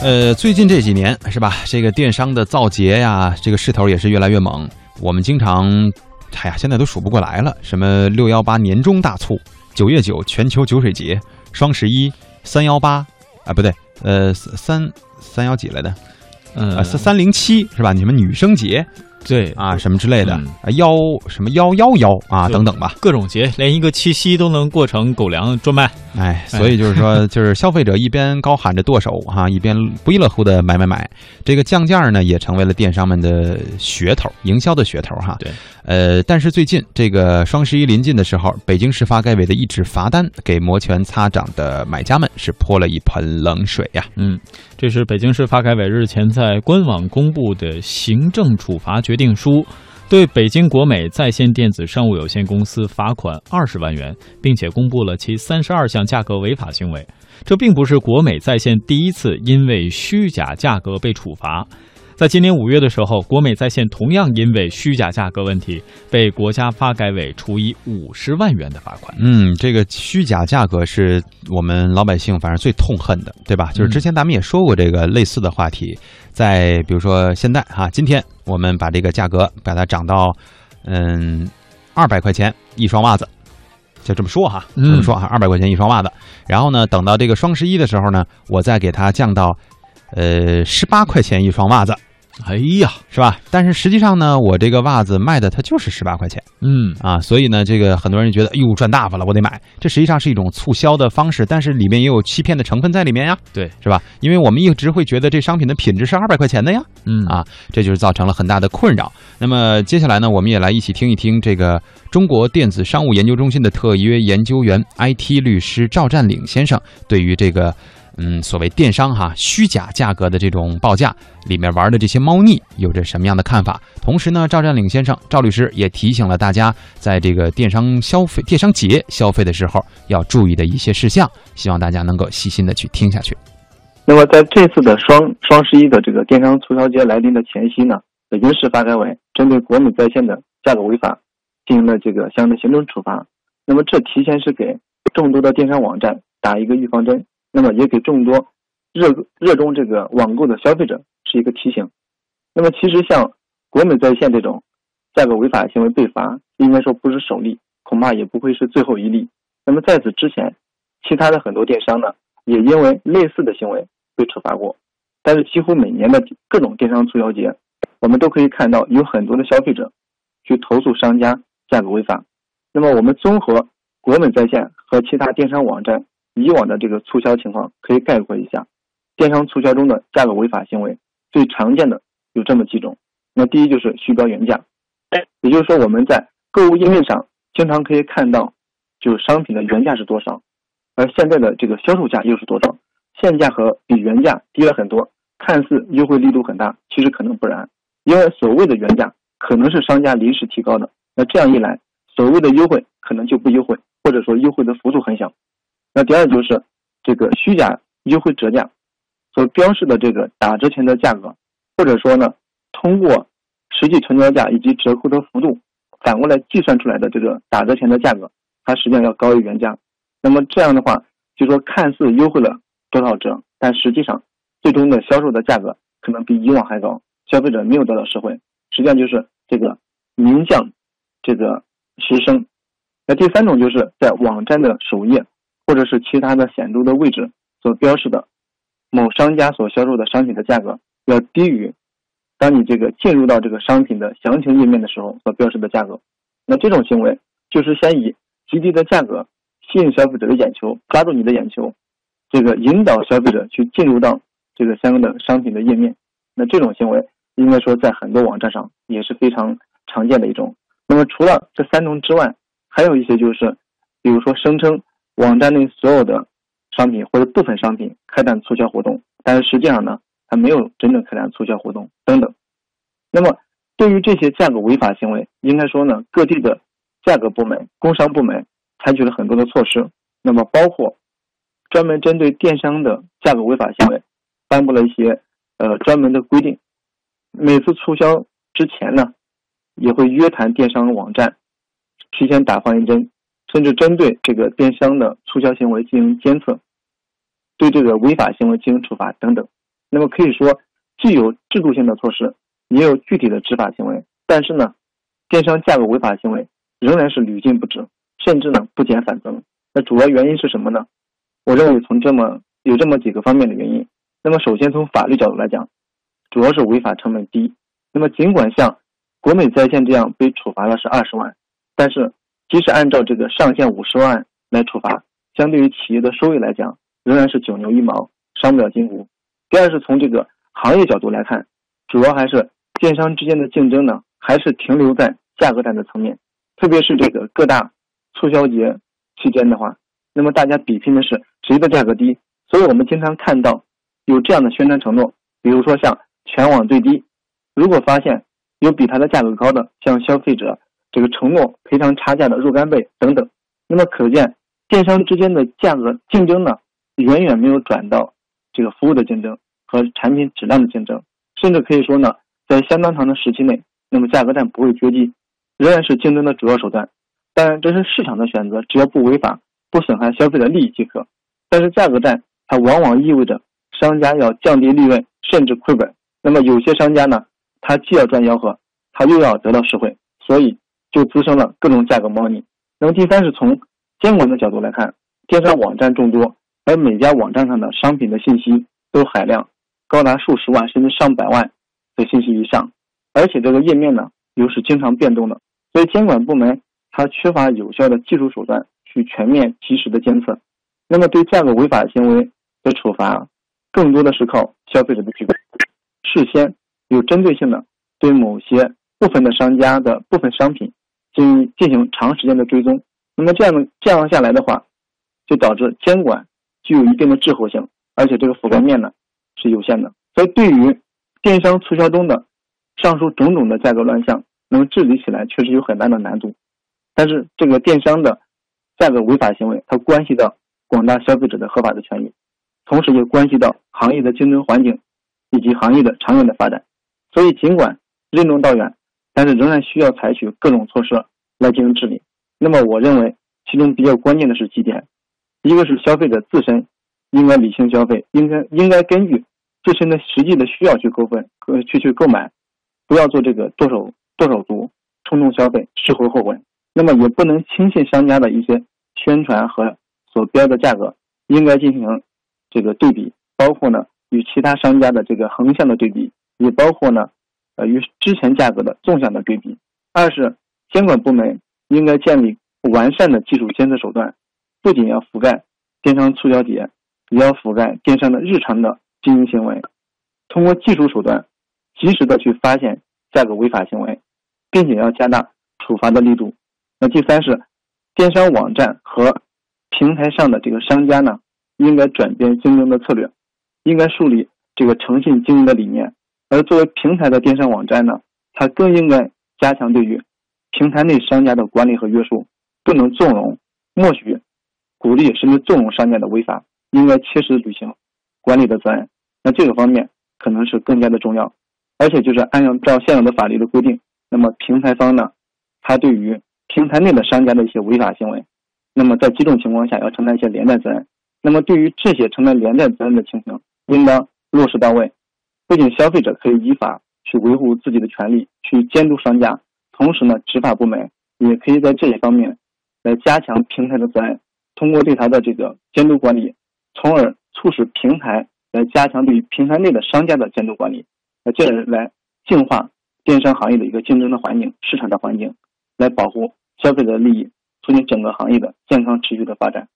呃，最近这几年是吧，这个电商的造节呀，这个势头也是越来越猛。我们经常，哎呀，现在都数不过来了，什么六幺八年终大促、九月九全球酒水节、双十一、三幺八，啊，不对，呃，三三幺几来的，呃，三三零七是吧？你们女生节。对啊，什么之类的嗯啊，幺什么幺幺幺啊，等等吧。各种节，连一个七夕都能过成狗粮专卖。哎，所以就是说，就是消费者一边高喊着剁手哈、一边不亦乐乎的买买买。这个降价呢，也成为了电商们的噱头，营销的噱头哈。对，呃，但是最近这个双十一临近的时候，北京市发改委的一纸罚单给摩拳擦掌的买家们是泼了一盆冷水呀、嗯，这是北京市发改委日前在官网公布的行政处罚决定书，对北京国美在线电子商务有限公司罚款二十万元，并且公布了其三十二项价格违法行为。这并不是国美在线第一次因为虚假价格被处罚。在今年五月的时候，国美在线同样因为虚假价格问题被国家发改委处以五十万元的罚款。嗯，这个虚假价格是我们老百姓反正最痛恨的，对吧？就是之前咱们也说过这个类似的话题，在比如说现在哈，今天我们把这个价格把它涨到嗯二百块钱一双袜子，就这么说哈，这么说哈，二百块钱一双袜子。然后呢，等到这个双十一的时候呢，我再给它降到呃十八块钱一双袜子，哎呀，是吧？但是实际上呢，我这个袜子卖的它就是十八块钱。嗯，啊，所以呢，这个很多人觉得，哎呦，赚大发了，我得买。这实际上是一种促销的方式，但是里面也有欺骗的成分在里面呀，对，是吧？因为我们一直会觉得这商品的品质是二百块钱的呀，嗯啊，这就是造成了很大的困扰。那么接下来呢，我们也来一起听一听这个中国电子商务研究中心的特约研究员 IT 律师赵占领先生对于这个。嗯，所谓电商哈虚假价格的这种报价里面玩的这些猫腻，有着什么样的看法？同时呢，赵占领先生、赵律师也提醒了大家，在这个电商消费、电商节消费的时候要注意的一些事项，希望大家能够细心的去听下去。那么在这次的双双十一的这个电商促销节来临的前夕呢，北京市发改委针对国美在线的价格违法进行了这个相应的行政处罚。那么这提前是给众多的电商网站打一个预防针，那么也给众多热热衷这个网购的消费者是一个提醒。那么其实像国美在线这种价格违法行为被罚，应该说不是首例，恐怕也不会是最后一例。那么在此之前，其他的很多电商呢，也因为类似的行为被处罚过。但是几乎每年的各种电商促销节，我们都可以看到有很多的消费者去投诉商家价格违法。那么我们综合国美在线和其他电商网站以往的这个促销情况，可以概括一下，电商促销中的价格违法行为最常见的有这么几种。那第一就是虚标原价，也就是说我们在购物页面上经常可以看到，就是商品的原价是多少，而现在的这个销售价又是多少，现价和比原价低了很多，看似优惠力度很大，其实可能不然，因为所谓的原价可能是商家临时提高的，那这样一来，所谓的优惠可能就不优惠，或者说优惠的幅度很小。那第二就是这个虚假优惠折价所标示的这个打折前的价格，或者说呢，通过实际成交价以及折扣的幅度反过来计算出来的这个打折前的价格，它实际上要高于原价。那么这样的话，就说看似优惠了多少折，但实际上最终的销售的价格可能比以往还高，消费者没有得到实惠，实际上就是这个名将这个实升。那第三种就是在网站的首页或者是其他的显著的位置所标示的某商家所销售的商品的价格要低于当你这个进入到这个商品的详情页面的时候所标示的价格。那这种行为就是先以极低的价格吸引消费者的眼球，抓住你的眼球，这个引导消费者去进入到这个相应的商品的页面。那这种行为应该说在很多网站上也是非常常见的一种。那么除了这三种之外，还有一些就是，比如说声称网站内所有的商品或者部分商品开展促销活动，但是实际上呢，它没有真正开展促销活动等等。那么对于这些价格违法行为，应该说呢，各地的价格部门、工商部门采取了很多的措施。那么包括专门针对电商的价格违法行为，颁布了一些呃专门的规定。每次促销之前呢，也会约谈电商网站，提前打防疫针，甚至针对这个电商的促销行为进行监测，对这个违法行为进行处罚等等。那么可以说，既有制度性的措施，也有具体的执法行为。但是呢，电商价格违法行为仍然是屡禁不止，甚至呢不减反增。那主要原因是什么呢？我认为从这么有这么几个方面的原因。那么首先从法律角度来讲，主要是违法成本低。那么尽管像国美在线这样被处罚的是二十万，但是即使按照这个上限五十万来处罚，相对于企业的收益来讲，仍然是九牛一毛，伤不了筋骨。第二是从这个行业角度来看，主要还是电商之间的竞争呢，还是停留在价格战的层面。特别是这个各大促销节期间的话，那么大家比拼的是谁的价格低。所以我们经常看到有这样的宣传承诺，比如说像全网最低。如果发现有比它的价格高的，向消费者这个承诺赔偿差价的若干倍等等，那么可见电商之间的价格竞争呢，远远没有转到。这个服务的竞争和产品质量的竞争，甚至可以说呢，在相当长的时期内，那么价格战不会绝迹，仍然是竞争的主要手段。当然，这是市场的选择，只要不违法、不损害消费者利益即可。但是价格战它往往意味着商家要降低利润，甚至亏本。那么有些商家呢，他既要赚吆喝，他又要得到实惠，所以就滋生了各种价格猫腻。那么第三是从监管的角度来看，电商网站众多。而每家网站上的商品的信息都海量，高达数十万甚至上百万的信息以上，而且这个页面呢又是经常变动的，所以监管部门它缺乏有效的技术手段去全面及时的监测。那么对价格违法行为的处罚，更多的是靠消费者的举报，事先有针对性的对某些部分的商家的部分商品进行进行长时间的追踪。那么这样的这样下来的话，就导致监管。具有一定的滞后性，而且这个覆盖面呢是有限的，所以对于电商促销中的上述种种的价格乱象，能治理起来确实有很大的难度。但是这个电商的价格违法行为，它关系到广大消费者的合法的权益，同时也关系到行业的竞争环境以及行业的长远的发展。所以尽管任重道远，但是仍然需要采取各种措施来进行治理。那么我认为其中比较关键的是几点。一个是消费者自身应该理性消费，应该应该根据自身的实际的需要去购分，呃，去去购买，不要做这个剁手剁手族，冲动消费，事后后悔。那么也不能轻信商家的一些宣传和所标的价格，应该进行这个对比，包括呢与其他商家的这个横向的对比，也包括呢呃与之前价格的纵向的对比。二是监管部门应该建立完善的技术监测手段。不仅要覆盖电商促销节，也要覆盖电商的日常的经营行为，通过技术手段，及时的去发现价格违法行为，并且要加大处罚的力度。那第三是，电商网站和平台上的这个商家呢，应该转变经营的策略，应该树立这个诚信经营的理念。而作为平台的电商网站呢，它更应该加强对于平台内商家的管理和约束，不能纵容、默许。鼓励甚至纵容商家的违法，应该切实履行管理的责任。那这个方面可能是更加的重要。而且就是按照现有的法律的规定，那么平台方呢，他对于平台内的商家的一些违法行为，那么在几种情况下要承担一些连带责任。那么对于这些承担连带责任的情形，应当落实到位。不仅消费者可以依法去维护自己的权利，去监督商家，同时呢，执法部门也可以在这一方面来加强平台的责任。通过对它的这个监督管理，从而促使平台来加强对于平台内的商家的监督管理，那进而来净化电商行业的一个竞争的环境、市场的环境，来保护消费者的利益，促进整个行业的健康持续的发展。